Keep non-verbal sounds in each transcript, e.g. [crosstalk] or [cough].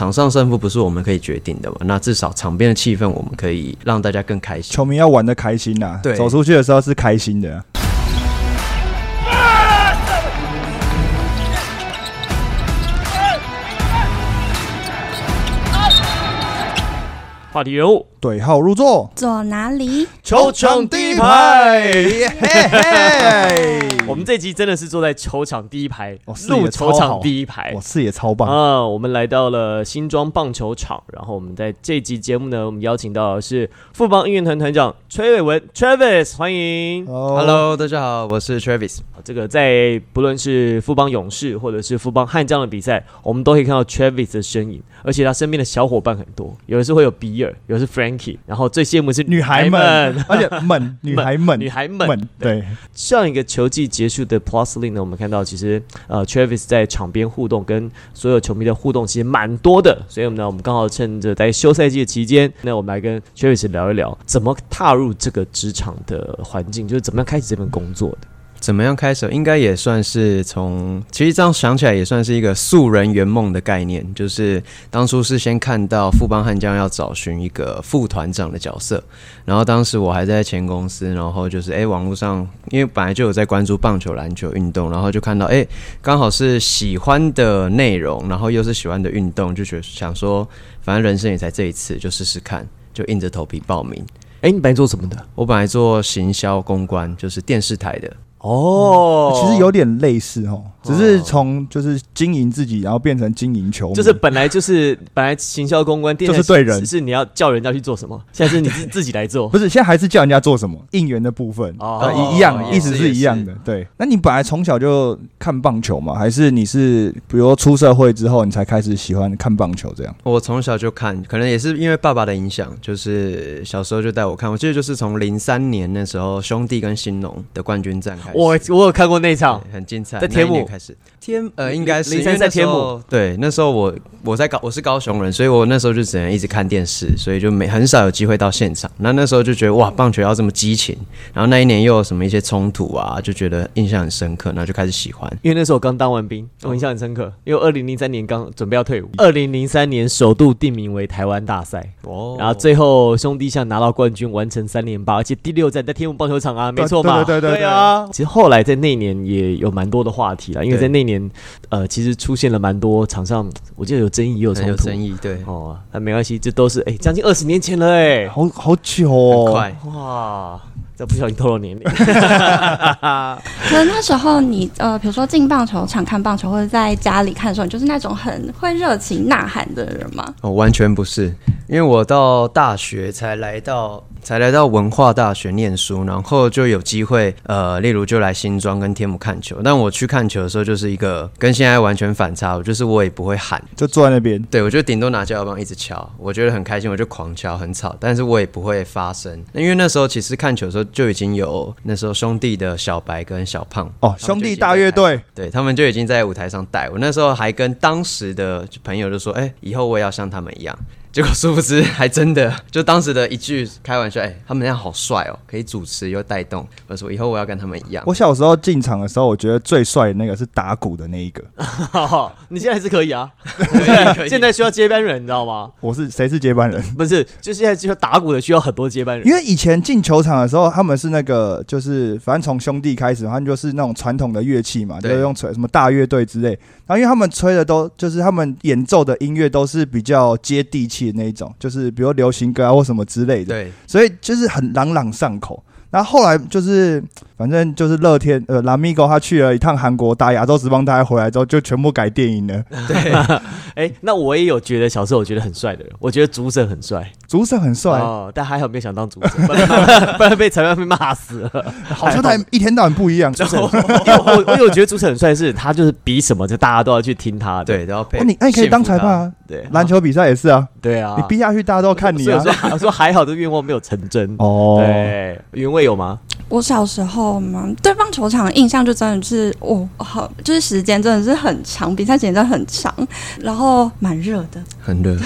场上胜负不是我们可以决定的嘛，那至少场边的气氛我们可以让大家更开心。球迷要玩的开心呐，对走出去的时候是开心的。话题人物，对号入座，坐哪里？球场第一排。嘿嘿，我们这集真的是坐在球场第一排哦，视野入球场第一排哇，。视野超棒，啊，我们来到了新庄棒球场，然后我们在这集节目呢，我们邀请到的是富邦应援团团长崔伟文 Travis，欢迎。Hello，大家好，我是 Travis。这个在不论是富邦勇士或者是富邦悍将的比赛，我们都可以看到 Travis 的身影，而且他身边的小伙伴很多，有的是会有比尔，有的是 Frankie，然后最羡慕是女孩们们，，而且们，女孩们，[laughs] 女孩们猛，对，上一个球季结束的 Plus League 呢，我们看到其实呃 Travis 在场边互动跟所有球迷的互动其实蛮多的，所以我们呢，我们刚好趁着在休赛季的期间，那我们来跟 Travis 聊一聊怎么踏入这个职场的环境，就是怎么样开始这份工作的。怎么样开始？应该也算是从，其实这样想起来也算是一个素人圆梦的概念。就是当初是先看到富邦悍将要找寻一个副团长的角色，然后当时我还在前公司，然后就是诶，网络上因为本来就有在关注棒球、篮球运动，然后就看到诶，刚好是喜欢的内容，然后又是喜欢的运动，就觉得想说，反正人生也才这一次，就试试看，就硬着头皮报名。哎，你本来做什么的？我本来做行销公关，就是电视台的。哦。其实有点类似哦，只是从就是经营自己，然后变成经营球迷，就是本来就是本来行销公关，电台就是对人只是你要叫人家去做什么，现在是你自自己来做 [laughs] 不。是现在还是叫人家做什么应援的部分，哦呃一一样，意思是一样的。对，那你本来从小就看棒球嘛？还是你是比如说出社会之后，你才开始喜欢看棒球这样？我从小就看，可能也是因为爸爸的影响，就是小时候就带我看。我记得就是从零三年那时候，兄弟跟兴农的冠军战开始，我我有看过那场，很精彩，在天母那一年开始。天呃，应该是03因为那在天时候对，那时候我我在高我是高雄人，所以我那时候就只能一直看电视，所以就没很少有机会到现场。那那时候就觉得哇，棒球要这么激情，然后那一年又有什么一些冲突啊，就觉得印象很深刻，然后就开始喜欢。因为那时候我刚当完兵，我印象很深刻。因为二零零三年刚准备要退伍，二零零三年首度定名为台湾大赛，哦然后最后兄弟象拿到冠军，完成三连霸，而且第六站在天母棒球场啊，没错嘛，对对对对啊。其实后来在那年也有蛮多的话题了，因为在那年呃，其实出现了蛮多场上，我记得有争议，也有很冲突。有争议，对，哦，那没关系，这都是哎，将近二十年前了哎，好好久哦，很快。哇，这不小心透露年龄。[laughs] 可能那时候你呃，比如说进棒球场看棒球，或者在家里看的时候，你就是那种很会热情呐喊的人吗？哦，完全不是，因为我到大学才来到，才来到文化大学念书，然后就有机会，呃，例如就来新庄跟天母看球。但我去看球的时候，就是一个跟现在完全反差，我就是我也不会喊，就坐在那边。对我就顶多拿胶棒一直敲，我觉得很开心，我就狂敲，很吵，但是我也不会发声。那因为那时候其实看球的时候就已经有那时候兄弟的小白跟小胖哦，兄弟大乐队，对他们就已经在舞台上带我。那时候还跟当时的朋友就说：“哎、以后我也要像他们一样。”结果殊不知，还真的就当时的一句开玩笑：“哎、他们那样好帅哦，可以主持又带动。”我说：“以后我要跟他们一样。我小时候进场的时候，我觉得最帅的那个是打鼓的那一个。好，你现在还是可以啊。[laughs] 现在需要接班人，你知道吗？我是谁是接班人？不是，就现在就打鼓的需要很多接班人。因为以前进球场的时候，他们是那个就是反正从兄弟开始，他们就是那种传统的乐器嘛，就是用吹什么大乐队之类。然后因为他们吹的都就是他们演奏的音乐都是比较接地气的那一种，就是比如流行歌啊或什么之类的，对，所以就是很朗朗上口。然后后来就是，反正就是乐天呃拉米狗他去了一趟韩国打亚洲职棒大赛回来之后，就全部改电影了。对 [laughs] 哎、那我也有觉得小时候我觉得很帅的人，我觉得主审很帅，主审很帅，哦，但还好没有想当主审，不然不然被裁判被骂死了。[laughs] 好像他一天到晚不一样。主审 [laughs] 因为我我有觉得主审很帅，是他就是比什么就大家都要去听他的。对，都要配。哦，你那你可以当裁判啊，对，篮球比赛也是啊，对啊，你逼下去大家都要看你啊所以我。说还好，这愿望没有成真。哦，对，原味有吗？我小时候嘛，对棒球场的印象就真的是，哦，好，就是时间真的是很长，比赛时间真的很长，然后蛮热的，很热，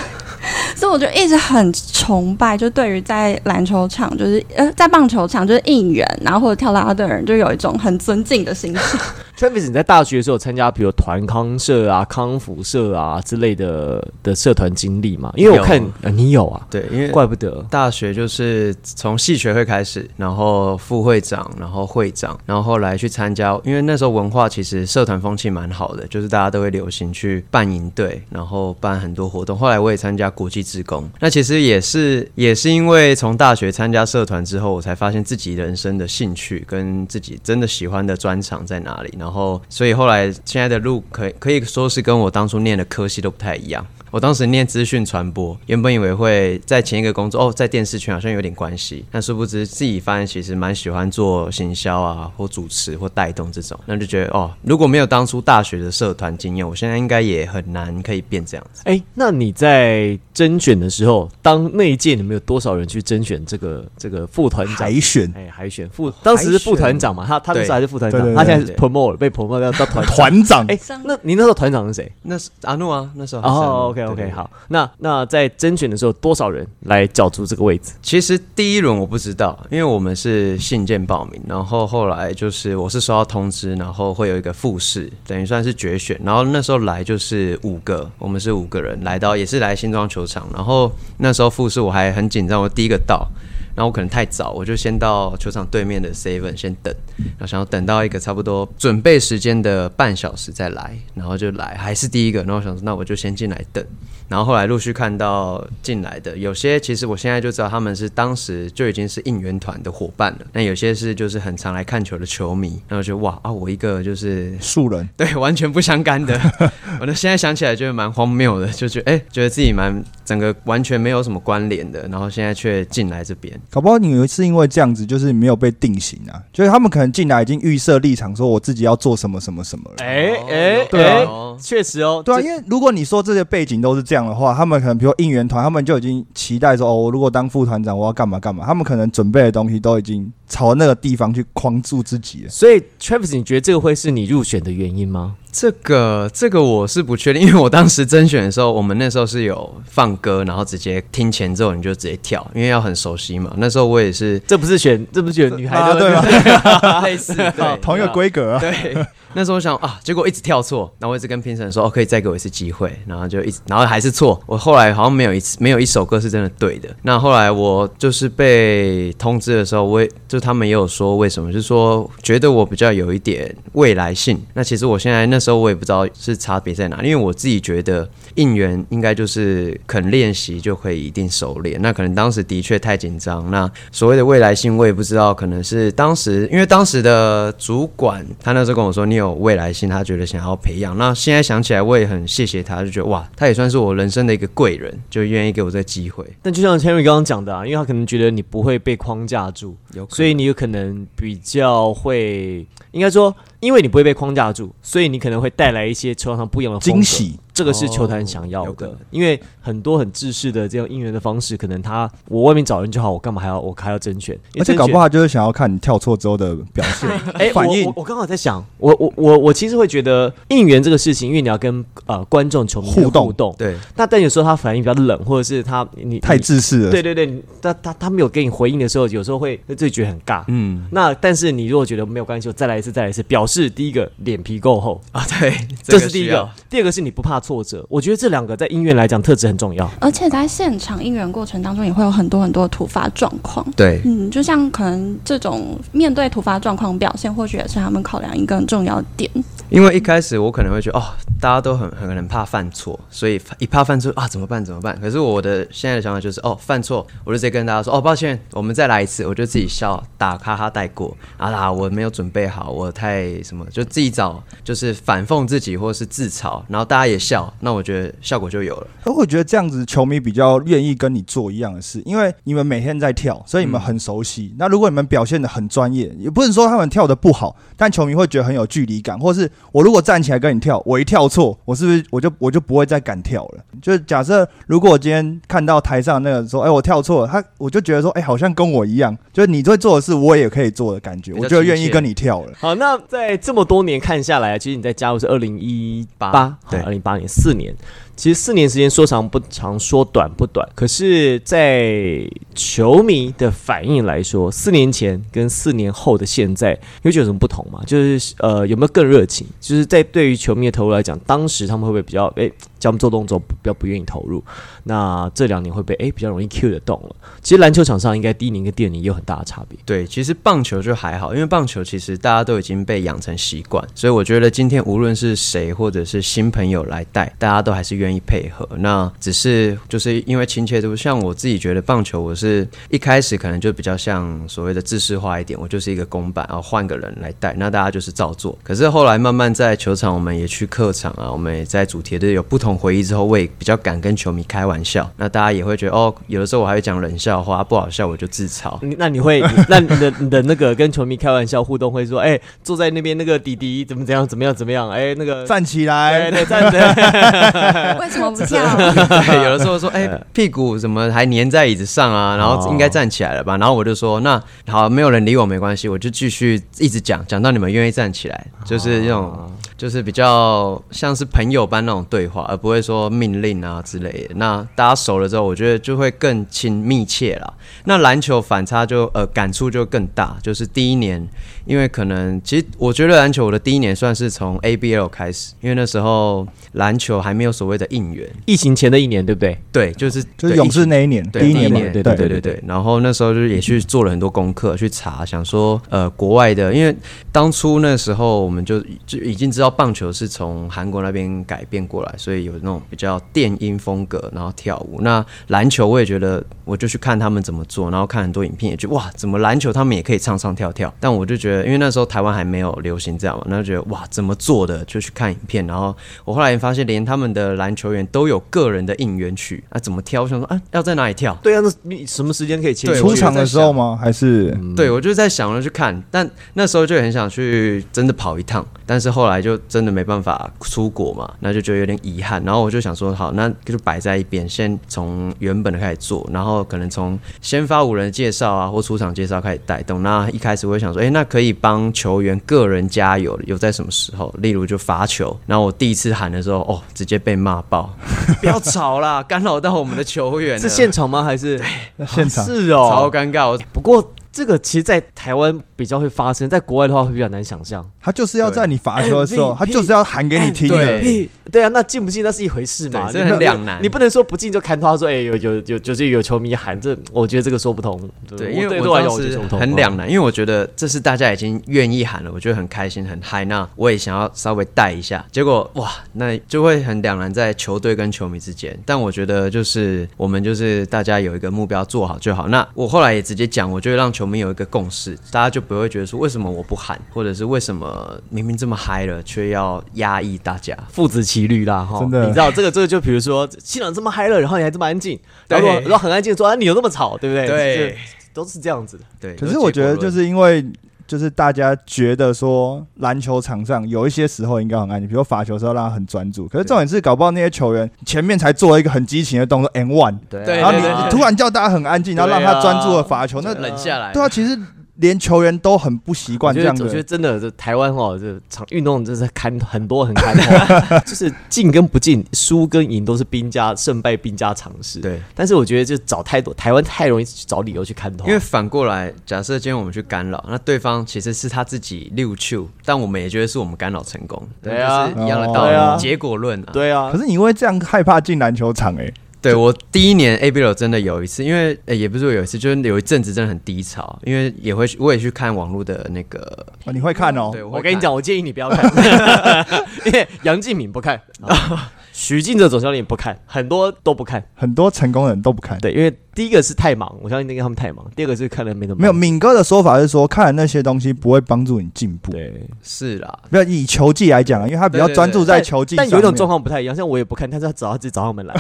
[laughs] 所以我就一直很崇拜，就对于在篮球场，就是呃，在棒球场就是应援，然后或者跳啦啦队的人，就有一种很尊敬的心情。[laughs] Travis，你在大学的时候参加，比如团康社啊、康复社啊之类的的社团经历嘛？因为我看有呃你有啊，对，因为怪不得。大学就是从系学会开始，然后副会长，然后会长，然后后来去参加，因为那时候文化其实社团风气蛮好的，就是大家都会流行去办营队，然后办很多活动。后来我也参加国际志工，那其实也是也是因为从大学参加社团之后，我才发现自己人生的兴趣跟自己真的喜欢的专长在哪里，然后所以后来现在的路可以可以说是跟我当初念的科系都不太一样。我当时念资讯传播，原本以为会在前一个工作哦，在电视圈好像有点关系，但殊不知自己发现其实蛮喜欢做行销啊，或主持或带动这种，那就觉得哦，如果没有当初大学的社团经验，我现在应该也很难可以变这样子。哎，那你在甄选的时候，当那一届你们有多少人去甄选这个这个副团长？海选哎，海选副，当时是副团长嘛，他他那时候还是副团长，他现在是对 promote 被 promote 到到团长。团长，哎，那你那时候团长是谁？那是阿怒啊，那时候哦，OK 对 OK，好，那那在甄选的时候，多少人来角逐这个位置？其实第一轮我不知道，因为我们是信件报名，然后后来就是我是收到通知，然后会有一个复试，等于算是决选。然后那时候来就是五个，我们是五个人来到，也是来新庄球场。然后那时候复试我还很紧张，我第一个到，然后我可能太早，我就先到球场对面的 Seven 先等，然后想要等到一个差不多准备时间的半小时再来，然后就来，还是第一个。然后我想说，那我就先进来等。然后后来陆续看到进来的，有些其实我现在就知道他们是当时就已经是应援团的伙伴了。那有些是就是很常来看球的球迷，然后就哇啊，我一个就是素人，[laughs] 对完全不相干的，[laughs] 我的现在想起来觉得蛮荒谬的，就觉得哎、觉得自己蛮整个完全没有什么关联的，然后现在却进来这边。搞不好你是因为这样子，就是没有被定型啊，就是他们可能进来已经预设立场，说我自己要做什么什么什么了。哎哦哎对确实哦，对啊，因为如果你说这些背景都是这样的话，他们可能比如说应援团，他们就已经期待说，哦，我如果当副团长，我要干嘛干嘛，他们可能准备的东西都已经朝那个地方去框住自己了。所以 Travis，你觉得这个会是你入选的原因吗？这个这个我是不确定，因为我当时甄选的时候，我们那时候是有放歌，然后直接听前奏你就直接跳，因为要很熟悉嘛。那时候我也是这不是选，这不是选女孩的啊对吗？[laughs] 类似对 [laughs] 同一个规格啊，对，那时候我想啊，结果一直跳错，然后我一直跟评审说，哦，可以再给我一次机会，然后就一直，然后还是错。我后来好像没有一次，没有一首歌是真的对的。那后来我就是被通知的时候，我也就他们也有说为什么，就是说觉得我比较有一点未来性。那其实我现在那时候我也不知道是差别在哪，因为我自己觉得应援应该就是肯练习就可以一定熟练。那可能当时的确太紧张。那所谓的未来性，我也不知道，可能是当时因为当时的主管他那时候跟我说你有未来性，他觉得想要培养。那现在想起来，我也很谢谢他，就觉得哇，他也算是我人生的一个贵人，就愿意给我这个机会。但就像 Henry 刚刚讲的啊，因为他可能觉得你不会被框架住，有所以你有可能比较会，应该说，因为你不会被框架住，所以你可能会带来一些车上不一样的惊。喜。这个是球坛想要的因为很多很制式的这种应援的方式，可能他我外面找人就好，我干嘛还要我还要争选？而且搞不好就是想要看你跳错之后的表现哎、反应我我。我刚好在想，我我我我其实会觉得应援这个事情，因为你要跟呃观众球迷互动互动，对，那但有时候他反应比较冷，或者是他你太你自私了，对对对，你他他他没有给你回应的时候，有时候会会自己觉得很尬。嗯那但是你如果觉得没有关系，我再来一次，再来一次，表示第一个脸皮够厚，啊，对，这是第一个。第二个是你不怕挫折，我觉得这两个在音乐来讲特质很重要。而且在现场应援过程当中，也会有很多很多突发状况。对，嗯，就像可能这种面对突发状况表现，或许也是他们考量一个很重要的点。因为一开始我可能会觉得哦，大家都很很可能怕犯错，所以一怕犯错啊怎么办怎么办？可是我的现在的想法就是哦，犯错我就直接跟大家说哦，抱歉，我们再来一次，我就自己笑打哈哈带过啊啦，我没有准备好，我太什么，就自己找就是反讽自己或是自嘲，然后大家也笑，那我觉得效果就有了。而我觉得这样子球迷比较愿意跟你做一样的事，因为你们每天在跳，所以你们很熟悉。那如果你们表现的很专业，也不能说他们跳的不好，但球迷会觉得很有距离感，或是我如果站起来跟你跳，我一跳错，我是不是我就我就不会再敢跳了？就是假设如果我今天看到台上那个说，哎、我跳错了，他我就觉得说，哎、好像跟我一样，就是你会做的事，我也可以做的感觉，我就愿意跟你跳了。好，那在这么多年看下来，其实你在加入是二零一八八，对二零一八年四年。其实四年时间说长不长，说短不短。可是，在球迷的反应来说，四年前跟四年后的现在，有觉得有什么不同吗？就是呃，有没有更热情？就是在对于球迷的投入来讲，当时他们会不会比较诶，叫他们做动作比较不愿意投入？那这两年会被诶比较容易 Q 的动了？其实篮球场上应该第一年跟第二年也有很大的差别。对，其实棒球就还好，因为棒球其实大家都已经被养成习惯，所以我觉得今天无论是谁或者是新朋友来带，大家都还是愿意配合。那只是就是因为亲切度，像我自己觉得棒球，我是一开始可能就比较像所谓的制式化一点，我就是一个公板，然后换个人来带，那大家就是照做。可是后来慢慢在球场，我们也去客场啊，我们也在主题的有不同回忆之后，我也比较敢跟球迷开玩笑，那大家也会觉得哦，有的时候我还会讲冷笑话，不好笑我就自嘲。[laughs] 那你会，那你的你的那个跟球迷开玩笑互动会说，哎、坐在那边那个弟弟怎么怎样怎么样怎么样，哎、那个站起对来，对站着，[laughs] 为什么不跳？[laughs] 对，有的时候说，哎、屁股怎么还粘在椅子上啊？然后应该站起来了吧？然后我就说，那好，没有人理我没关系，我就继续一直讲，讲到你们愿意站起来，就是那种，就是比较像是朋友般那种对话，而不会说命令啊之类的。那大家熟了之后，我觉得就会更亲密切啦。那篮球反差就呃感触就更大，就是第一年，因为可能其实我觉得篮球我的第一年算是从 ABL 开始，因为那时候篮球还没有所谓的应援，疫情前的一年，对不对？对，就是就是勇士那一年，对第一年嘛，对对对对对。然后那时候就是也去做了很多功课，去查，想说呃国外的，因为当初那时候我们就就已经知道棒球是从韩国那边改变过来，所以有那种比较电音风格，然后跳舞。那篮球我也觉得，我就去看他们怎么做，然后看很多影片，也觉得哇，怎么篮球他们也可以唱唱跳跳。但我就觉得，因为那时候台湾还没有流行这样嘛，那就觉得哇，怎么做的？就去看影片，然后我后来发现，连他们的篮球员都有个人的应援曲，啊，怎么挑？我想说啊，要在哪里跳？对啊，那你什么时间可以切出场的时候吗？还是对，我就在想着去看，但那时候就很想去真的跑一趟，但是后来就真的没办法出国嘛，那就觉得有点遗憾。然后我就想说，好，那就摆在一边，先从原本的开始做，然后可能从先发五人的介绍啊，或出场介绍开始带动。那一开始我会想说，哎、那可以帮球员个人加油，有在什么时候？例如就罚球，然后我第一次喊的时候，哦，直接被骂爆，[laughs] 不要吵啦，干扰到我们的球员。是现场吗？还是现场？是哦超哦。尴尬，我不过这个其实，在台湾比较会发生，在国外的话会比较难想象。他就是要在你罚球的时候，哎他就是要喊给你听对的。屁，对啊，那进不进那是一回事嘛，这很两难你不能说不进就看他说，哎，有有有就是有球迷喊，这我觉得这个说不通。对，因为我当时很两难，因为我觉得这是大家已经愿意喊了，我觉得很开心很嗨，那我也想要稍微带一下，结果哇，那就会很两难在球队跟球迷之间。但我觉得就是我们就是大家有一个目标做好就好。那我后来也直接讲，我就会让球迷有一个共识，大家就不会觉得说为什么我不喊，或者是为什么明明这么嗨了却要压抑大家。父子骑驴啦，哈，真的你知道这个这个就比如说现场这么嗨了，然后你还这么安静，然后然后很安静说啊你又那么吵，对不对？对就，都是这样子的。对。可是我觉得就是因为。就是大家觉得说篮球场上有一些时候应该很安静，比如罚球的时候让他很专注。可是重点是搞不好那些球员前面才做了一个很激情的动作 N one，对然后你突然叫大家很安静，然后让他专注的罚球，那冷下来，对啊，其实连球员都很不习我惯这样子我觉得。真的，这台湾哦，这场运动真是看很多很看头，[laughs] 就是进跟不进，输跟赢都是兵家胜败兵家常事。，对。但是我觉得就找太多台湾太容易找理由去看透，因为反过来，假设今天我们去干扰，那对方其实是他自己六球，但我们也觉得是我们干扰成功，对啊就是一样的道理，结果论啊。对啊可，是你会这样害怕进篮球场哎、对我第一年 ABL 真的有一次，因为、呃也不是说有一次，就是有一阵子真的很低潮，因为也会我也去看网络的那个，哦你会看哦、对我跟你讲，我建议你不要看，[laughs] 因为杨敬敏不看，啊 [laughs] 许晋哲总教练不看，很多都不看。很多成功人都不看。对，因为第一个是太忙，我相信那个他们太忙；第二个是看了没那么没有，敏哥的说法是说，看了那些东西不会帮助你进步。对。是啦，不要以球技来讲啊，因为他比较专注在球技。但有一种状况不太一样，像我也不看，但是他 [laughs] 找他自己找上门来，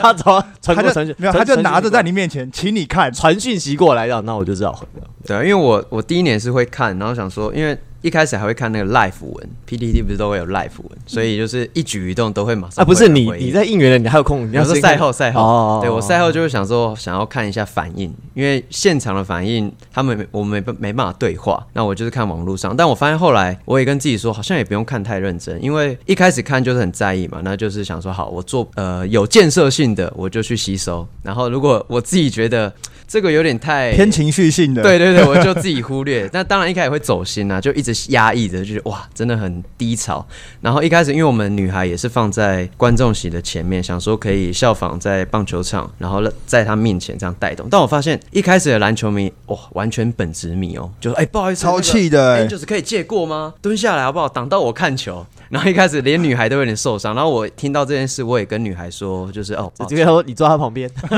他找传他就过传讯，没有，他就拿着在你面前，请你看。传讯息过来的，那我就知道。对啊，因为我我第一年是会看，然后想说，因为一开始还会看那个 live 文，PTT 不是都会有 live 文，所以就是一举一动都会马上啊，不是你你在应援了，你还有空？你要有时候先看。赛后赛后，哦对我赛后就是想说想要看一下反应，因为现场的反应他们没我们没没办法对话，那我就是看网络上。但我发现后来我也跟自己说，好像也不用看太认真，因为一开始看就是很在意嘛，那就是想说好，我做呃有建设性的我就去吸收，然后如果我自己觉得这个有点太偏情绪性的，对对对，我就自己忽略。[laughs] 那当然一开始会走心啊，就一直压抑着，就是哇，真的很低潮。然后一开始，因为我们女孩也是放在观众席的前面，想说可以效仿在棒球场，然后在她面前这样带动。但我发现一开始的篮球迷，哇，完全本职迷哦，就说哎、不好意思，超气的就是可以借过吗？蹲下来好不好？挡到我看球。然后一开始连女孩都有点受伤，然后我听到这件事，我也跟女孩说，就是哦，这边说你坐他旁边，[laughs] [laughs]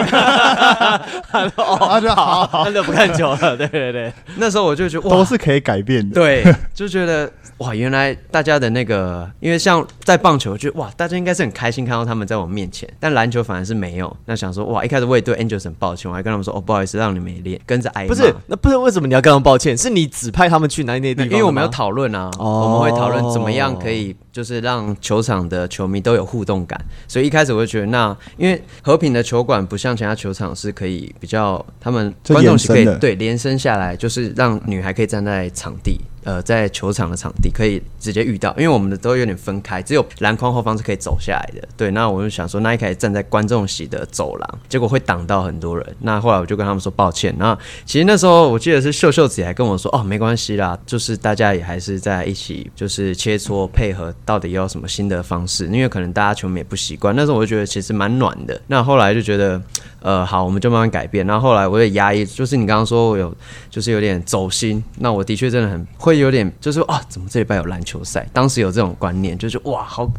哦，啊，就好好，他就不看球了，对对对，那时候我就觉得，都是可以改变的。对，就觉得哇，原来大家的那个，因为像在棒球，就哇，大家应该是很开心看到他们在我面前，但篮球反而是没有。那想说哇，一开始我也对 Angels 很抱歉，我还跟他们说哦，不好意思，让你们也练，跟着挨骂不是，那不是为什么你要跟他们抱歉？是你指派他们去哪里那些地方？因为我们要讨论啊，哦我们会讨论怎么样可以就是让球场的球迷都有互动感。所以一开始我就觉得那，因为和平的球馆不像其他球场是可以比较，他们观众席可以对连伸下来，就是让女孩可以站在场地。呃，在球场的场地可以直接遇到，因为我们的都有点分开，只有篮筐后方是可以走下来的。对，那我就想说，那一开始站在观众席的走廊，结果会挡到很多人。那后来我就跟他们说抱歉。那其实那时候我记得是秀秀子还跟我说，哦，没关系啦，就是大家也还是在一起，就是切磋配合，到底要什么新的方式？因为可能大家球迷也不习惯。那时候我就觉得其实蛮暖的。那后来就觉得，呃，好，我们就慢慢改变。然后后来我也压抑，就是你刚刚说我有，[laughs] 就是有点走心。那我的确真的很会有点，就是啊，怎么这礼拜有篮球赛？当时有这种观念，就是哇，好。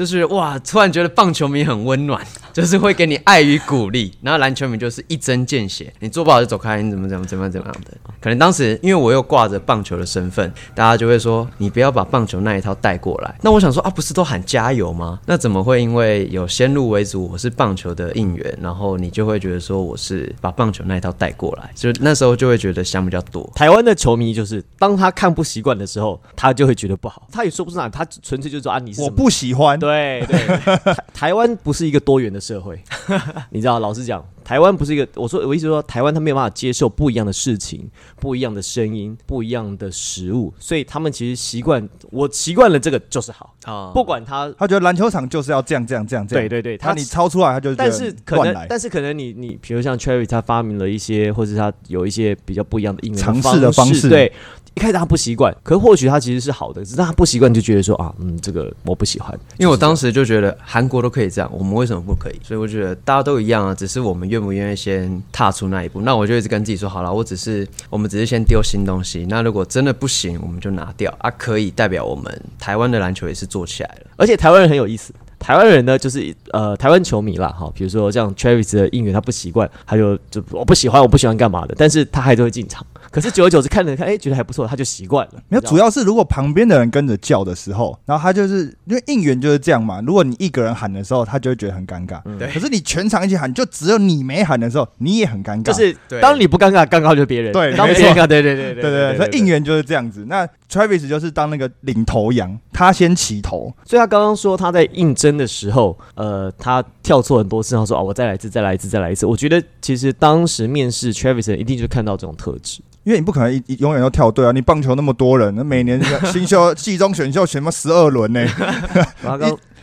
就是哇，突然觉得棒球迷很温暖，[laughs] 就是会给你爱与鼓励。然后篮球迷就是一针见血，你做不好就走开，你怎么怎么怎么样怎么样的。可能当时因为我又挂着棒球的身份，大家就会说你不要把棒球那一套带过来。那我想说啊，不是都喊加油吗？那怎么会因为有先入为主，我是棒球的应援，然后你就会觉得说我是把棒球那一套带过来？就那时候就会觉得想比较多。台湾的球迷就是，当他看不习惯的时候，他就会觉得不好。他也说不上来，他纯粹就是说啊，你是我不喜欢，对对，[laughs] 台台湾不是一个多元的社会，[laughs] 你知道？老实讲，台湾不是一个，我说我意思说，台湾他没有办法接受不一样的事情、不一样的声音、不一样的食物，所以他们其实习惯，我习惯了这个就是好，啊不管他。他觉得篮球场就是要这样这样这样这样。对对对，他你超出来，他就但是可能，但是可能你你，比如像 Cherry，他发明了一些，或者他有一些比较不一样的应用尝试的方式对，一开始他不习惯，可或许他其实是好的，只是他不习惯就觉得说啊，嗯，这个我不喜欢。因为我当时就觉得韩国都可以这样，我们为什么不可以？所以我觉得大家都一样啊，只是我们愿不愿意先踏出那一步。那我就一直跟自己说，好了，我只是我们只是先丢新东西。那如果真的不行，我们就拿掉啊，可以代表我们台湾的篮球也是做起来了。而且台湾人很有意思，台湾人呢就是呃台湾球迷啦，哈，比如说像 Travis 的应援他不习惯，他就就我不喜欢，我不喜欢干嘛的，但是他还是会进场。可是久而久之看了看，哎、觉得还不错，他就习惯了。没有，主要是如果旁边的人跟着叫的时候，然后他就是因为应援就是这样嘛。如果你一个人喊的时候，他就会觉得很尴尬。对可是你全场一起喊，就只有你没喊的时候，你也很尴尬。就是当你不尴尬，尴尬就是别人。对当别人尴尬，对对对对对对，所以应援就是这样子。那 Travis 就是当那个领头羊，他先起头。所以他刚刚说他在应征的时候，呃，他跳错很多次，他说啊，我再来一次，再来一次，再来一次。我觉得其实当时面试 Travis 一定就看到这种特质。因为你不可能一一永远都跳对啊！你棒球那么多人，那每年新秀、季中选秀选么十二轮呢，[laughs]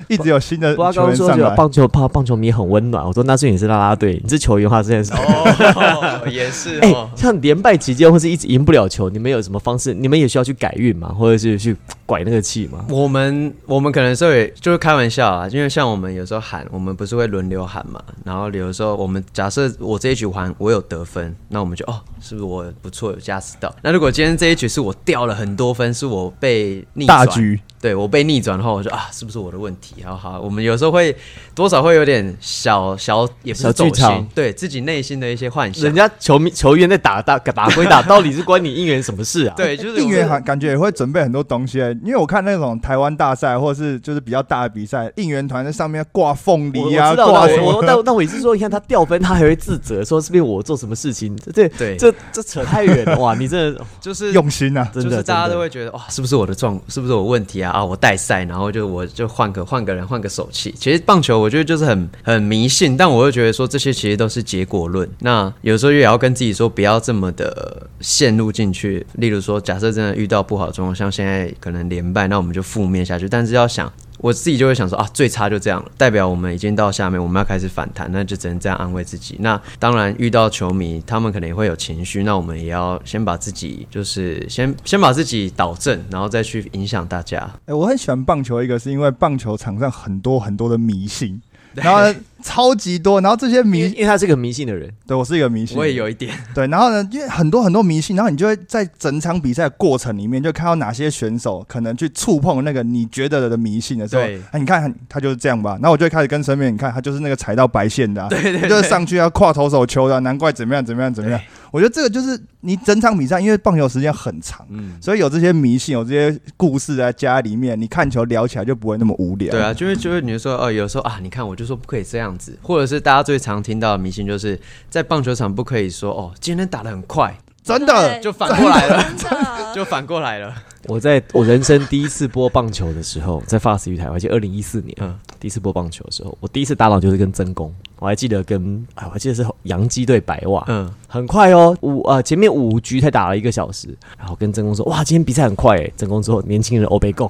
[laughs] 一直有新的球刚刚说这个员上来。棒球棒棒球迷很温暖，我说那是你是啦啦队，你是球员的话这件事。哦，[laughs] 也是哎、像连败期间或是一直赢不了球，你们有什么方式？你们也需要去改运吗？或者是去拐那个气吗？我们我们可能时候也就是开玩笑啊，因为像我们有时候喊，我们不是会轮流喊嘛，然后有的时候我们假设我这一局喊我有得分，那我们就哦，是不是我不错有加时到？那如果今天这一局是我掉了很多分，是我被逆转大局对我被逆转后，我就啊，是不是我的问题？好好，我们有时候会多少会有点小小，也不是小剧走心，对自己内心的一些幻想。人家球迷球员在打打打归打，到底是关你应援什么事啊？[laughs] 对，就是应援还还感觉也会准备很多东西，因为我看那种台湾大赛或者是就是比较大的比赛，应援团在上面挂凤梨啊，知道挂什么。但但我也是说，你看他掉分，他还会自责，说是不是我做什么事情？这对这这扯太远了，哇！你这 [laughs] 就是用心啊！真的就是大家都会觉得哇，是不是我的状，是不是我问题啊？啊，我代赛，然后就我就换个换个人，换个手气。其实棒球我觉得就是很很迷信，但我又觉得说这些其实都是结果论。那有时候也要跟自己说，不要这么的陷入进去。例如说，假设真的遇到不好的状况，像现在可能连败，那我们就负面下去。但是要想。我自己就会想说啊，最差就这样了，代表我们已经到下面，我们要开始反弹，那就只能这样安慰自己。那当然遇到球迷，他们可能也会有情绪，那我们也要先把自己就是先 [laughs] 先把自己导正，然后再去影响大家。哎、我很喜欢棒球，一个是因为棒球场上很多很多的迷信，[laughs] 然后呢超级多，然后这些迷，因为他是个迷信的人，对我是一个迷信，我也有一点，对，然后呢，因为很多很多迷信，然后你就会在整场比赛的过程里面，就看到哪些选手可能去触碰那个你觉得的迷信的时候，对。哎，你看他就是这样吧，然后我就会开始跟身边，你看他就是那个踩到白线的、啊，对对对。就是上去要跨投手球的啊、难怪怎么样怎么样怎么样。我觉得这个就是你整场比赛，因为棒球时间很长，嗯，所以有这些迷信，有这些故事在家里面，你看球聊起来就不会那么无聊。对啊，就会就会你就说哦，有时候啊，你看我就说不可以这样子，或者是大家最常听到的迷信，就是在棒球场不可以说哦，今天打得很快，真的，就反过来了，真的。[laughs] 就反过来了。我在我人生第一次播棒球的时候，在 FAST 鱼台，我还记得二零一四年，嗯第一次播棒球的时候，我第一次搭档就是跟曾公，我还记得跟哎，我还记得是洋基队白袜，嗯，很快哦，五呃前面五局才打了一个小时，然后跟曾公说，哇，今天比赛很快哎，曾公说年轻人欧北共，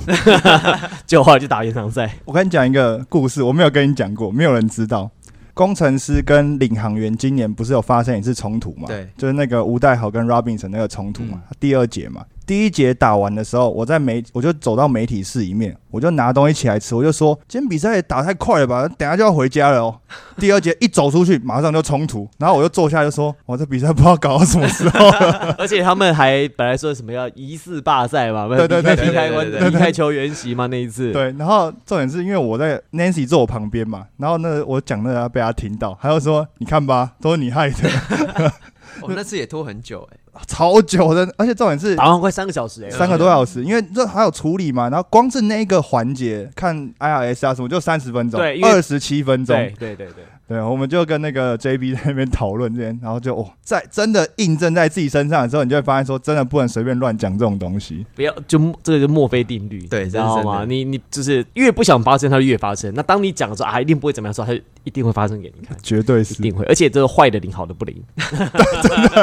[laughs] 结果后来就打延长赛，我跟你讲一个故事，我没有跟你讲过，没有人知道。工程师跟领航员今年不是有发生一次冲突嘛？对，就是那个吴代豪跟 Robinson 那个冲突嘛，嗯第二节嘛。第一节打完的时候，我在媒我就走到媒体室里面，我就拿东西起来吃，我就说今天比赛打太快了吧，等下就要回家了哦。[laughs] 第二节一走出去，马上就冲突，然后我就坐下就说，我这比赛不知道搞到什么时候了。[laughs] 而且他们还本来说什么要疑似罢赛嘛，对对对离开对对对离开球员席嘛那一次，对，然后重点是因为我在 Nancy 坐我旁边嘛，然后那我讲那个被他听到，他就说你看吧，都是你害的，[laughs] 哦，那次也拖很久哎、超久的，而且重点是打完快三个小时哎、三个多小时，因为这还有处理嘛，然后光是那一个环节看 IRS 啊什么就三十分钟，对因为二十七分钟，对对对对。对，我们就跟那个 JB [laughs] 在那边讨论这边，然后就哦，在真的印证在自己身上的时候，你就会发现说，真的不能随便乱讲这种东西。不要就这个就墨菲定律，对你知道吗？你你就是越不想发生，它就越发生。那当你讲说啊，一定不会怎么样的时候，它就一定会发生给你看，绝对是，一定会。而且这个坏的领，好的不灵，[laughs]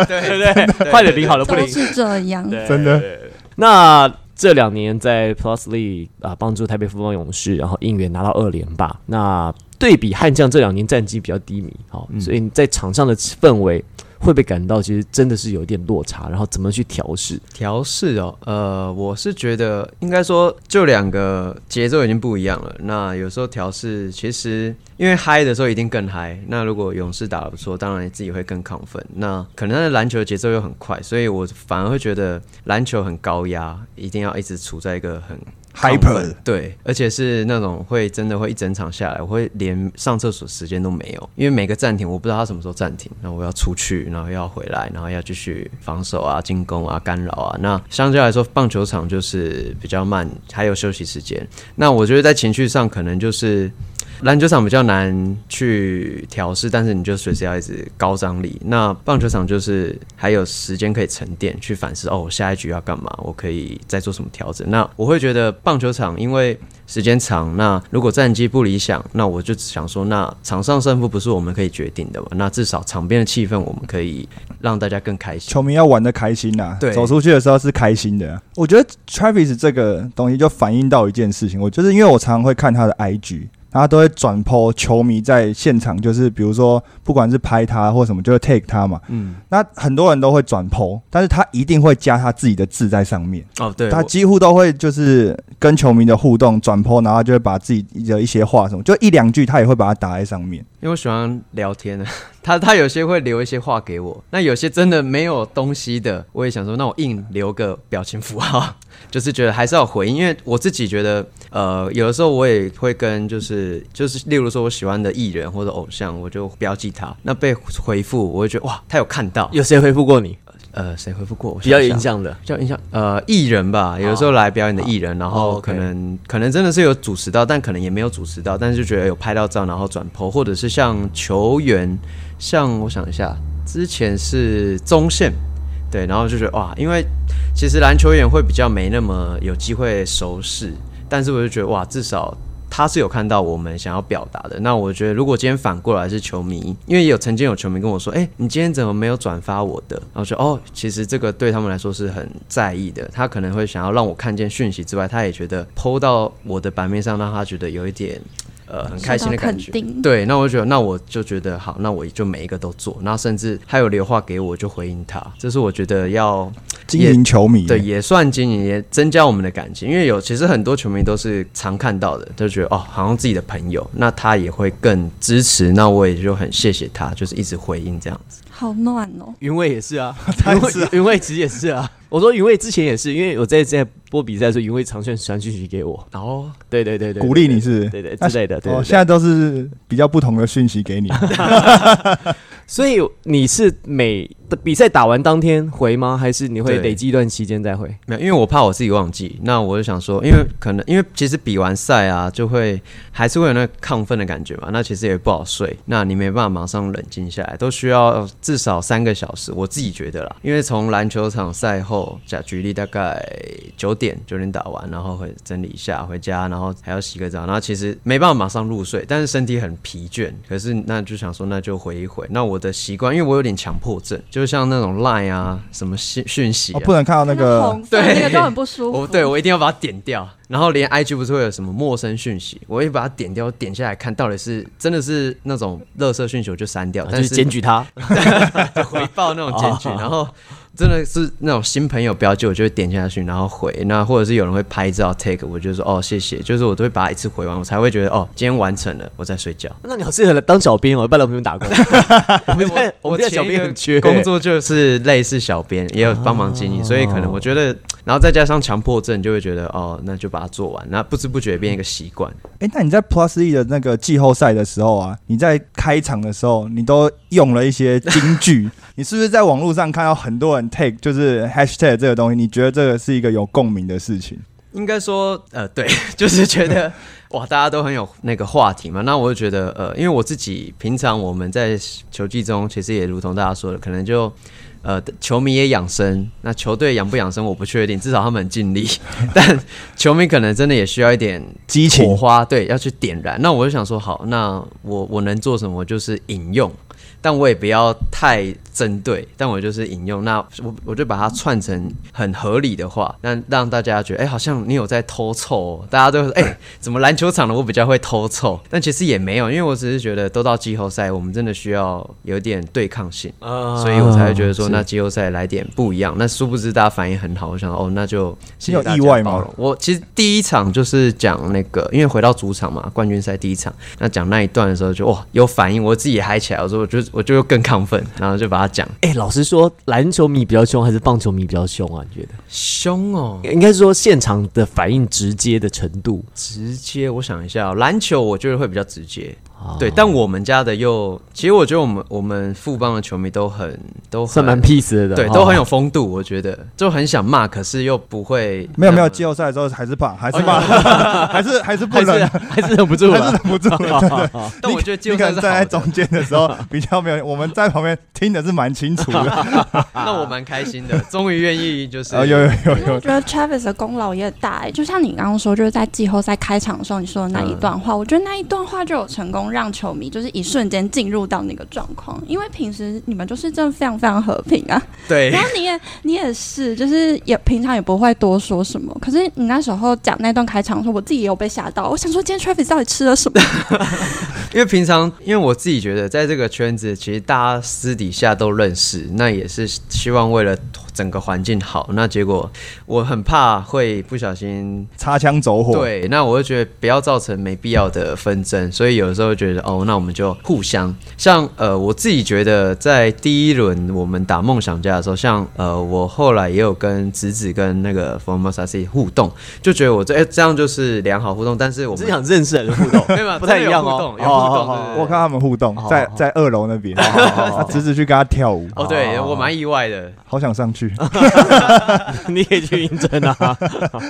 对 [laughs] 对不对？坏的领，好的不灵，都是这样。对真的对对对那这两年在 Plus League 啊，帮助台北富邦勇士，然后应援拿到二连霸。那对比悍将这两年战绩比较低迷，好、嗯所以你在场上的氛围会不会感到其实真的是有一点落差？然后怎么去调试？调试哦，呃，我是觉得应该说，就两个节奏已经不一样了。那有时候调试，其实因为嗨的时候一定更嗨。那如果勇士打的不错，当然自己会更亢奋。那可能他的篮球节奏又很快，所以我反而会觉得篮球很高压，一定要一直处在一个很 Hyper 对，而且是那种会真的会一整场下来，我会连上厕所时间都没有，因为每个暂停我不知道他什么时候暂停，那我要出去，然后要回来，然后要继续防守啊、进攻啊、干扰啊。那相对来说，棒球场就是比较慢，还有休息时间。那我觉得在情绪上可能就是。篮球场比较难去调试，但是你就随时要一直高张力。那棒球场就是还有时间可以沉淀，去反思哦，我下一局要干嘛？我可以再做什么调整？那我会觉得棒球场因为时间长，那如果战绩不理想，那我就想说，那场上胜负不是我们可以决定的嘛？那至少场边的气氛我们可以让大家更开心。球迷要玩的开心呐、对走出去的时候是开心的啊、我觉得 Travis 这个东西就反映到一件事情，我就是因为我常常会看他的 IG。然后他都会转 po 球迷在现场，就是比如说不管是拍他或什么，就会 take 他嘛。嗯，那很多人都会转 po，但是他一定会加他自己的字在上面。哦，对，他我几乎都会就是跟球迷的互动转 po，然后就会把自己的一些话什么，就一两句他也会把它打在上面。因为我喜欢聊天的，他他有些会留一些话给我，那有些真的没有东西的，我也想说，那我硬留个表情符号，[laughs] 就是觉得还是要回应，因为我自己觉得，呃，有的时候我也会跟就是就是，例如说我喜欢的艺人或者偶像，我就标记他，那被回复，我会觉得哇，他有看到，有谁回复过你？呃，谁回复过？我？比较印象的，比较印象，呃，艺人吧，有的时候来表演的艺人，然哦后可能、可能真的是有主持到，但可能也没有主持到，但是就觉得有拍到照，然后转 PO，或者是像球员，像我想一下，之前是中线，对，然后就觉得哇，因为其实篮球员会比较没那么有机会熟识，但是我就觉得哇，至少。他是有看到我们想要表达的，那我觉得如果今天反过来是球迷，因为有曾经有球迷跟我说，哎、你今天怎么没有转发我的？然后说哦，其实这个对他们来说是很在意的，他可能会想要让我看见讯息之外，他也觉得 PO 到我的版面上，让他觉得有一点呃很开心的感觉对，那我就觉得，那我就觉得好，那我就每一个都做，那甚至他有留话给我，我就回应他，这是我觉得要 [laughs] 经营球迷，对，也算经营，也增加我们的感情。因为有其实很多球迷都是常看到的，就觉得哦，好像自己的朋友，那他也会更支持。那我也就很谢谢他，就是一直回应这样子。好暖哦。云卫也是啊，他也是啊云卫其实也是啊。我说云卫之前也是，因为我在在播比赛的时候，云卫常传传讯息给我，然后对对对对，鼓励你是对对那之类的，对哦，现在都是比较不同的讯息给你，[laughs] [laughs] 所以你是每的比赛打完当天回吗？还是你会累积一段期间再回？没有，因为我怕我自己忘记，那我就想说，因为可能因为其实比完赛啊，就会还是会有那个亢奋的感觉嘛，那其实也不好睡，那你没办法马上冷静下来，都需要至少三个小时，我自己觉得啦，因为从篮球场赛后，假举例大概九点九点打完，然后会整理一下回家，然后还要洗个澡，然后其实没办法马上入睡，但是身体很疲倦，可是那就想说那就回一回，那我的习惯，因为我有点强迫症，就像那种 Line 啊什么讯讯息啊哦，，不能看到那个 [laughs] 对那个都很不舒服。我对我一定要把它点掉，然后连 IG 不是会有什么陌生讯息，我会把它点掉，点下来看到底是真的是那种垃圾讯息我就删掉，但就是是检举他，[laughs] 回报那种检举，[laughs] 然后真的是那种新朋友标记，我就会点下去，然后回。那或者是有人会拍照 take，我就说哦谢谢，就是我都会把它一次回完，我才会觉得哦今天完成了，我在睡觉。那你好适合当小编哦，帮老朋友打工。[laughs] 我们现在我们现在小编很缺工作就是类似小编，也有帮忙经营，所以可能我觉得，然后再加上强迫症，就会觉得哦，那就把它做完，那不知不觉变一个习惯。哎、那你在 Plus E 的那个季后赛的时候啊，你在开场的时候，你都用了一些金句，[laughs] 你是不是在网络上看到很多人 take 就是 hashtag 这个东西？你觉得这个是一个有共鸣的事情？应该说，呃，对，[laughs] 就是觉得哇，大家都很有那个话题嘛。那我就觉得，呃，因为我自己平常我们在球季中，其实也如同大家说的，可能就。呃，球迷也养生，那球队养不养生我不确定，至少他们很尽力。[laughs] 但球迷可能真的也需要一点激情火花，对，要去点燃。那我就想说，好，那我我能做什么？就是引用，但我也不要太针对，但我就是引用。那我我就把它串成很合理的话，那让大家觉得，哎、好像你有在偷凑、哦，大家都会说，哎、怎么篮球场的我比较会偷凑？但其实也没有，因为我只是觉得都到季后赛，我们真的需要有点对抗性。啊所以我才会觉得说，那季后赛来点不一样。那殊不知大家反应很好，我想哦，那就有意外吗我其实第一场就是讲那个，因为回到主场嘛，冠军赛第一场，那讲那一段的时候就哇有反应，我自己也嗨起来，我说我就我就更亢奋，然后就把他讲哎、老实说，篮球迷比较凶还是棒球迷比较凶啊？你觉得？凶哦，应该是说现场的反应直接的程度。直接。我想一下、哦，篮球我觉得会比较直接。啊对，但我们家的又，其实我觉得我们我们富邦的球迷都很都很算蛮 peace 的，对，哦都很有风度，我觉得就很想骂，可是又不会没有没有，季后赛的时候还是怕，还是怕，[laughs] 还是还是不还是能，还是忍不住 [laughs] 还是忍。不住了。[laughs] 但我觉得季后赛站在中间的时候比较没有，我们在旁边听的是蛮清楚的。那我蛮开心的，终于愿意就是啊，有有有觉得 Travis 的功劳也很大、欸，就像你刚刚说，就是在季后赛开场的时候你说的那一段话，我觉得那一段话就有成功让球迷就是一瞬间进入到那个状况，因为平时你们就是真的非常非常和平啊，对然后你也你也是，就是也平常也不会多说什么，可是你那时候讲那段开场的时候，我自己也有被吓到，我想说今天 Travis 到底吃了什么？[laughs] 因为平常，因为我自己觉得，在这个圈子，其实大家私底下都认识，那也是希望为了整个环境好。那结果我很怕会不小心擦枪走火。，对，那我就觉得不要造成没必要的纷争，所以有的时候觉得哦，那我们就互相像呃，我自己觉得在第一轮我们打梦想家的时候，像呃，我后来也有跟子子跟那个 Formosa 互动，就觉得我这哎、这样就是良好互动，但是我们只想认识人的互动，没有不太一样互动，有互动，我看他们互动，在在二楼那边，好侄子去跟他跳舞，哦，对哦我蛮意外的，好想上去。[laughs] 你可以去应征啊。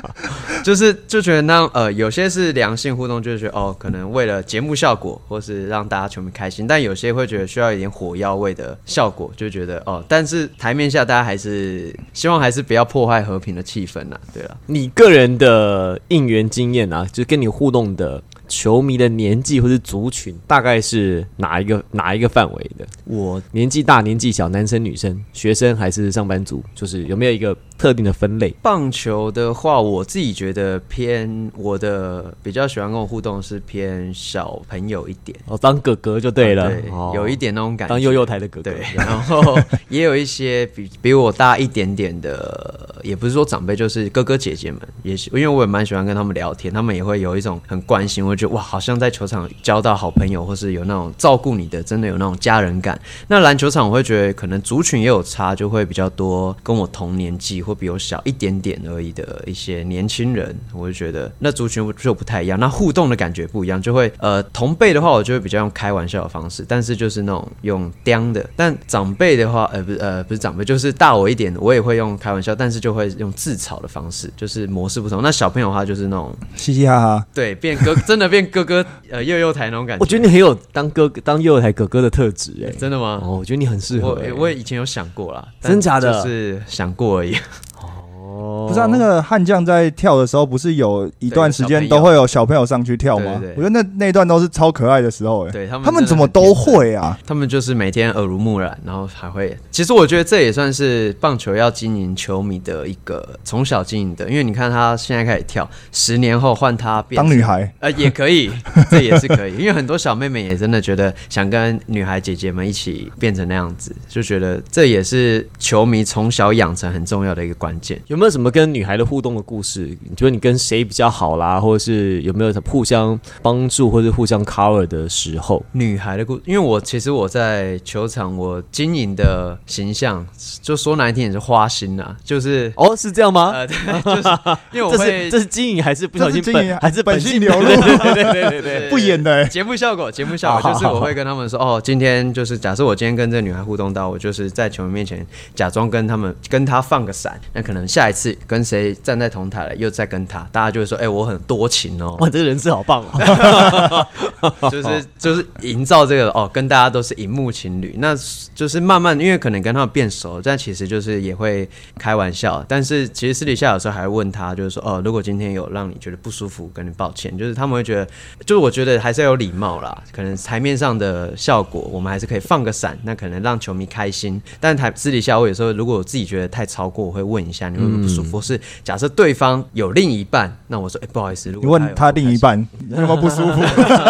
[laughs] 就是就觉得那呃，有些是良性互动，就是觉得哦，可能为了节目效果，或是让大家全部开心，但有些会觉得需要一点火药味的效果，就觉得哦，但是台面下大家还是希望还是不要破坏和平的气氛呐，对了。你个人的应援经验啊，就是跟你互动的球迷的年纪或是族群，大概是哪一个哪一个范围的？我年纪大、年纪小，男生、女生、学生还是上班族？就是有没有一个特定的分类？棒球的话，我自己觉得偏我的比较喜欢跟我互动是偏小朋友一点，哦，当哥哥就对了，对，哦有一点那种感觉，当幼幼台的哥哥。对，然后也有一些比 [laughs] 比我大一点点的，也不是说长辈，就是哥哥姐姐们，也是因为我也蛮喜欢跟他们聊天，他们也会有一种很关心，我觉得哇，好像在球场交到好朋友，或是有那种照顾你的，真的有那种家人感。那篮球场我会觉得可能族群也有差，就会比较多跟我同年纪或比我小一点点而已的一些年轻人，我就觉得那族群就不太一样，那互动的感觉不一样，就会呃同辈的话，我就会比较用开玩笑的方式，但是就是那种用刁的，但长辈的话，呃不是呃不是长辈，就是大我一点的，我也会用开玩笑，但是就会用自嘲的方式，就是模式不同。那小朋友的话就是那种嘻嘻哈哈，对变哥真的变哥哥呃幼幼台那种感觉，我觉得你很有当哥哥、当幼幼台哥哥的特质哎、真的吗？哦，我觉得你很适合、我欸。我以前有想过啦，真假的就是想过而已。哦不是啊，那个悍将在跳的时候，不是有一段时间都会有小朋友上去跳吗？我觉得那那一段都是超可爱的时候，哎，对他们他们怎么都会啊？他们就是每天耳濡目染，然后还会。其实我觉得这也算是棒球要经营球迷的一个从小经营的，因为你看他现在开始跳，十年后换他变当女孩，呃也可以，[laughs] 这也是可以，因为很多小妹妹也真的觉得想跟女孩姐姐们一起变成那样子，就觉得这也是球迷从小养成很重要的一个关键。有没有什么跟女孩的互动的故事？你觉得你跟谁比较好啦，或者是有没有互相帮助或者互相 cover 的时候？女孩的故，因为我其实我在球场我经营的形象，就说难听点是花心啊，就是哦，是这样吗？呃，[laughs] 对，就是因为我这会是这是经营还是不小心这是经营本还是本性性流露 [laughs] 对对对对对对。不演的，哎，节目效果，节目效果就是我会跟他们说，哦，今天就是假设我今天跟这个女孩互动到，我就是在球迷面前假装跟他们跟她放个闪，那可能下一次跟谁站在同台了，又在跟他，大家就会说，哎、我很多情哦，哇，这个人设好棒哦！[laughs] 就是就是营造这个哦，跟大家都是荧幕情侣，那就是慢慢因为可能跟他们变熟，但其实就是也会开玩笑，但是其实私底下有时候还会问他，就是说哦，如果今天有让你觉得不舒服，跟你抱歉，就是他们会觉得，就是我觉得还是要有礼貌啦，可能台面上的效果我们还是可以放个闪，那可能让球迷开心，但台私底下我有时候如果我自己觉得太超过，我会问一下你会不会不舒服，或是假设对方有另一半，那我说哎、不好意思，如你果你问他另一半有没有不舒服？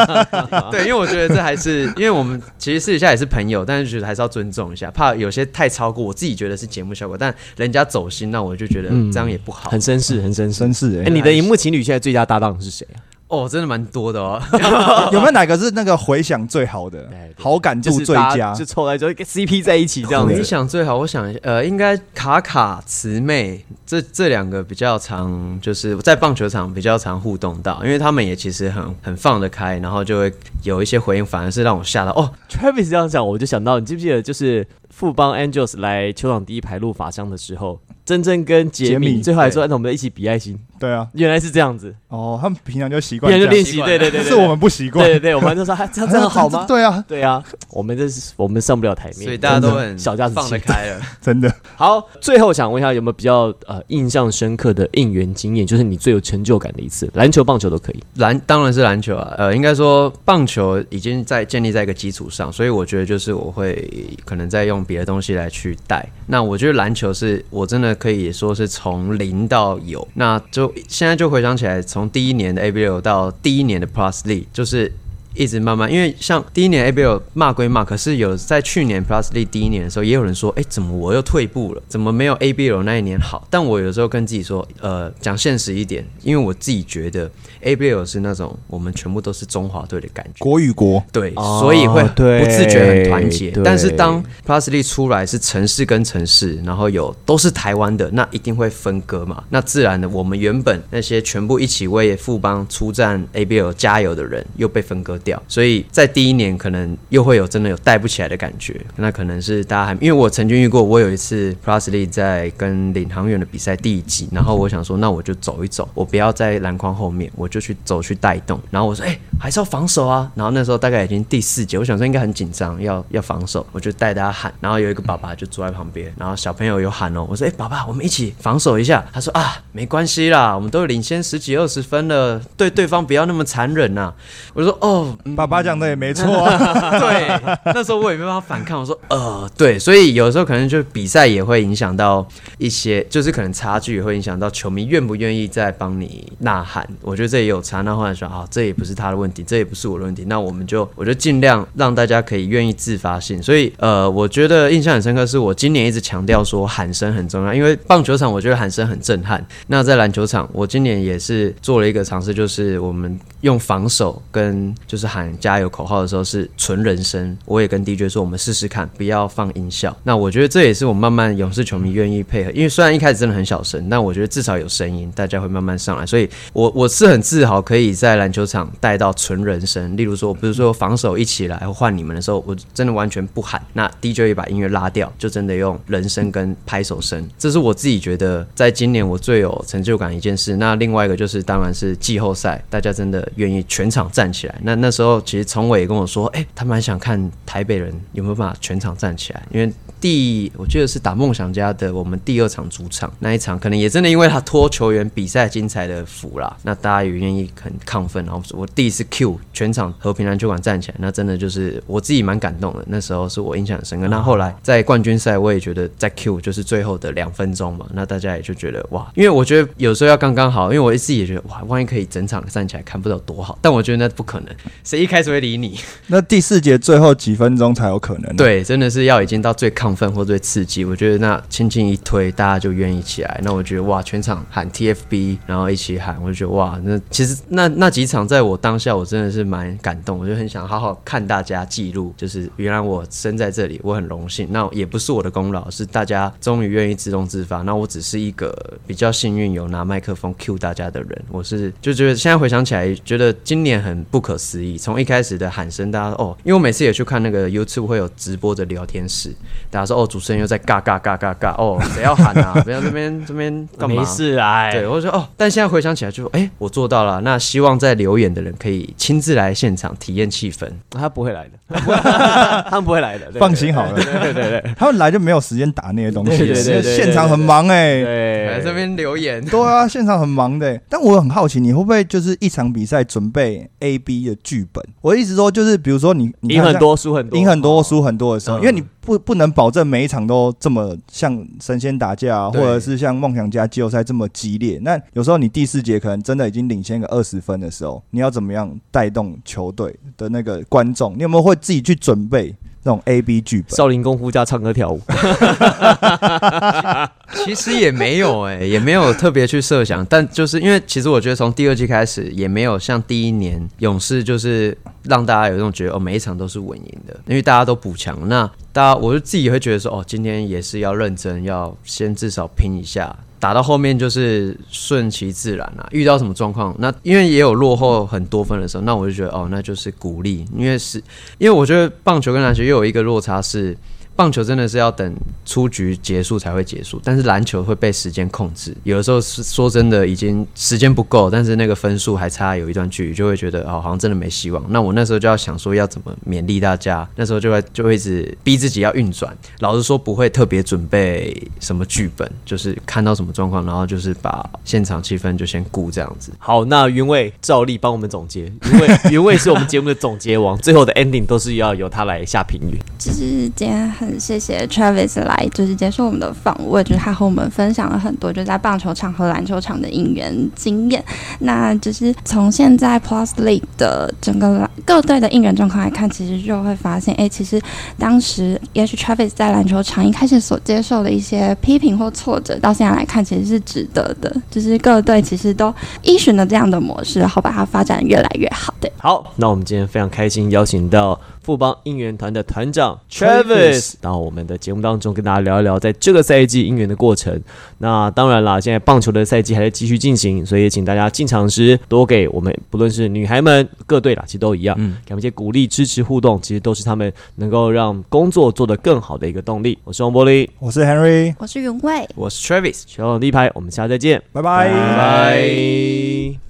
[laughs] 对，因为我觉得这还是，因为我们其实私底下也是朋友，但是觉得还是要尊重一下，怕有些太超过，我自己觉得是节目效果，但人家走心，那我就觉得这样也不好。很绅士，很绅士。绅士哎，哎，你的荧幕情侣现在最佳搭档是谁啊？哦，真的蛮多的哦。[laughs] 有没有哪个是那个回响最好的好感度最佳就？凑来之后跟 CP 在一起这样回子。想最好，我想一下呃，应该卡卡、慈妹这这两个比较常，就是在棒球场比较常互动到，因为他们也其实很很放得开，然后就会有一些回应，反而是让我吓到哦，Travis 这样讲，我就想到，你记不记得，就是富邦 Angels 来球场第一排录法香的时候，真正跟杰杰米米最后还说，那我们一起比爱心，对啊，原来是这样子，哦，他们平常就习惯这样，别人就练习，对对对对，是我们不习惯对。对对，我们就说，啊这样这样好吗？对啊，对啊，我们这是我们上不了台面，所以大家都很小家子气放得。开了。[laughs] 真的。好，最后想问一下，有没有比较呃印象深刻的应援经验，就是你最有成就感的一次，篮球、棒球都可以。篮当然是篮球啊，呃，应该说棒球已经在建立在一个基础上，所以我觉得就是我会可能在用别的东西来去带。那我觉得篮球是我真的可以说是从零到有，那就现在就回想起来，从第一年的 ABL 到第一年的 plus lead 就是一直慢慢，因为像第一年 ABL 骂归骂，可是有在去年 Plus l e 第一年的时候，也有人说，哎、怎么我又退步了？怎么没有 ABL 那一年好？但我有时候跟自己说，呃，讲现实一点，因为我自己觉得 ABL 是那种我们全部都是中华队的感觉。国与国，对，哦所以会对不自觉很团结。但是当 Plus League 出来是城市跟城市，然后有都是台湾的，那一定会分割嘛。那自然的，我们原本那些全部一起为富邦出战 ABL 加油的人，又被分割掉。所以在第一年可能又会有真的有带不起来的感觉。那可能是大家还因为我曾经遇过，我有一次 Plus League 在跟领航员的比赛第一集，然后我想说，那我就走一走，我不要在篮筐后面，我就去走去带动。然后我说，哎、还是要防守啊。然后那时候大概已经第四节，我想说应该很紧张，要要防守，我就带大家喊。然后有一个爸爸就坐在旁边，然后小朋友有喊哦，我说，哎、爸爸，我们一起防守一下。他说啊，没关系啦，我们都领先十几二十分了，对对方不要那么残忍呐、我说，哦，嗯爸爸讲的也没错啊。[laughs] 对，那时候我也没办法反抗。我说，呃，对，所以有时候可能就比赛也会影响到一些，就是可能差距也会影响到球迷愿不愿意再帮你呐喊。我觉得这有差。那后来说啊，这也不是他的问题，这也不是我的问题，那我们就我就尽量让大家可以愿意自发性。所以呃，我觉得印象很深刻，是我今年一直强调说喊声很重要，因为棒球场我觉得喊声很震撼。那在篮球场，我今年也是做了一个尝试，就是我们用防守跟就是喊加油口号的时候是纯人声。我也跟 DJ 说，我们试试看，不要放音效。那我觉得这也是我慢慢勇士球迷愿意配合，因为虽然一开始真的很小声，但我觉得至少有声音，大家会慢慢上来。所以我我是很自豪可以在篮球场带到纯人声。例如说，我不是说防守一起来换你们的时候，我真的完全不喊，那 DJ 也把音乐拉掉，就真的用人声跟拍手声。这是我自己觉得在今年我最有成就感的一件事。那另外一个就是，当然是季后赛，大家真的愿意全场站起来。那那时候其实崇伟也跟我说，哎、他蛮想看台北人有没有办法全场站起来，因为第我记得是打梦想家的我们第二场主场那一场，可能也真的因为他托球员比赛精彩的福啦，那大家也愿意很亢奋，然后我第一次 Q 全场和平篮球馆站起来，那真的就是我自己蛮感动的。那时候是我印象很深刻。那后来在冠军赛，我也觉得在 Q 就是最后的两分钟嘛，那大家也就觉得哇，因为我觉得有时候要刚刚好，因为我自己也觉得哇，万一可以整场站起来看，不知道多好。但我觉得那不可能，谁一开始会理你？[laughs] 那第四节最后几分钟才有可能。，对，真的是要已经到最亢奋或最刺激，我觉得那轻轻一推，大家就愿意起来。那我觉得哇，全场喊 TFB，然后一起喊，我就觉得哇，那其实那那几场在我当下，我真的是蛮感动，我就很想好好看大家记录，就是原来我生在这里，我很荣幸。那也不是我的功劳，是大家终于愿意自动自发。那我只是一个比较幸运有拿麦克风 cue 大家的人，我是就觉得现在回想起来，觉得今年很不可思议。从一开始的喊声，大家哦，因为我每次也去看那个 YouTube 会有直播的聊天室，大家说哦，主持人又在尬尬尬尬尬，哦，谁要喊啊？不要这边这边干嘛？没事啊，对，我就说哦，但现在回想起来就，哎，我做到了。那希望在留言的人可以亲自来现场体验气氛。他不会来的，[laughs] 他们不会来的，放心好了，对对对对他们来就没有时间打那些东西，对对对对对现场很忙哎。来这，边留言，对啊，现场很忙的欸。但我很好奇，你会不会就是一场比赛准备 A、B 的剧本？我的意思说，就是比如说你你赢很多输很多，赢很多输很多的时候，嗯因为你不不能保证每一场都这么像神仙打架、啊，或者是像梦想家季后赛这么激烈。那有时候你第四节可能真的已经领先个二十分的时候，你要怎么样带动球队的那个观众？你有没有会自己去准备这种 A、B 剧本？少林功夫加唱歌跳舞，[laughs] 其实也没有哎、也没有特别去设想，但就是因为其实我觉得从第二季开始也没有像第一年勇士就是让大家有一种觉得哦每一场都是稳赢的，因为大家都补强，那大家我就自己也会觉得说哦今天也是要认真，要先至少拼一下。打到后面就是顺其自然啦、遇到什么状况，那因为也有落后很多分的时候，那我就觉得哦，那就是鼓励，因为是因为我觉得棒球跟篮球又有一个落差是，棒球真的是要等出局结束才会结束，但是篮球会被时间控制。有的时候是说真的，已经时间不够，但是那个分数还差有一段距离，就会觉得哦，好像真的没希望。那我那时候就要想说要怎么勉励大家，那时候就会就会一直逼自己要运转。老实说，不会特别准备什么剧本，就是看到什么状况，然后就是把现场气氛就先顾这样子。好，那云卫照例帮我们总结，因为云卫是我们节目的总结王，最后的 ending 都是要由他来下评语。[laughs] 就是今天谢谢 Travis 来，就是接受我们的访问，就是他和我们分享了很多就在棒球场和篮球场的应援经验。那就是从现在 Plus League 的整个各队的应援状况来看，其实就会发现，哎，其实当时也许 Travis 在篮球场一开始所接受的一些批评或挫折，到现在来看其实是值得的。就是各队其实都依循了这样的模式，然后把它发展越来越好。对，好，那我们今天非常开心邀请到富邦应援团的团长 Travis 到我们的节目当中，跟大家聊一聊在这个赛季应援的过程。那当然啦，现在棒球的赛季还在继续进行，所以也请大家进场时多给我们，不论是女孩们各队啦，其实都一样，嗯给他们一些鼓励、支持、互动，其实都是他们能够让工作做得更好的一个动力。我是王玻璃，我是 Henry，我是云慧。我是 Travis。全网第一排，我们下次再见，拜拜拜拜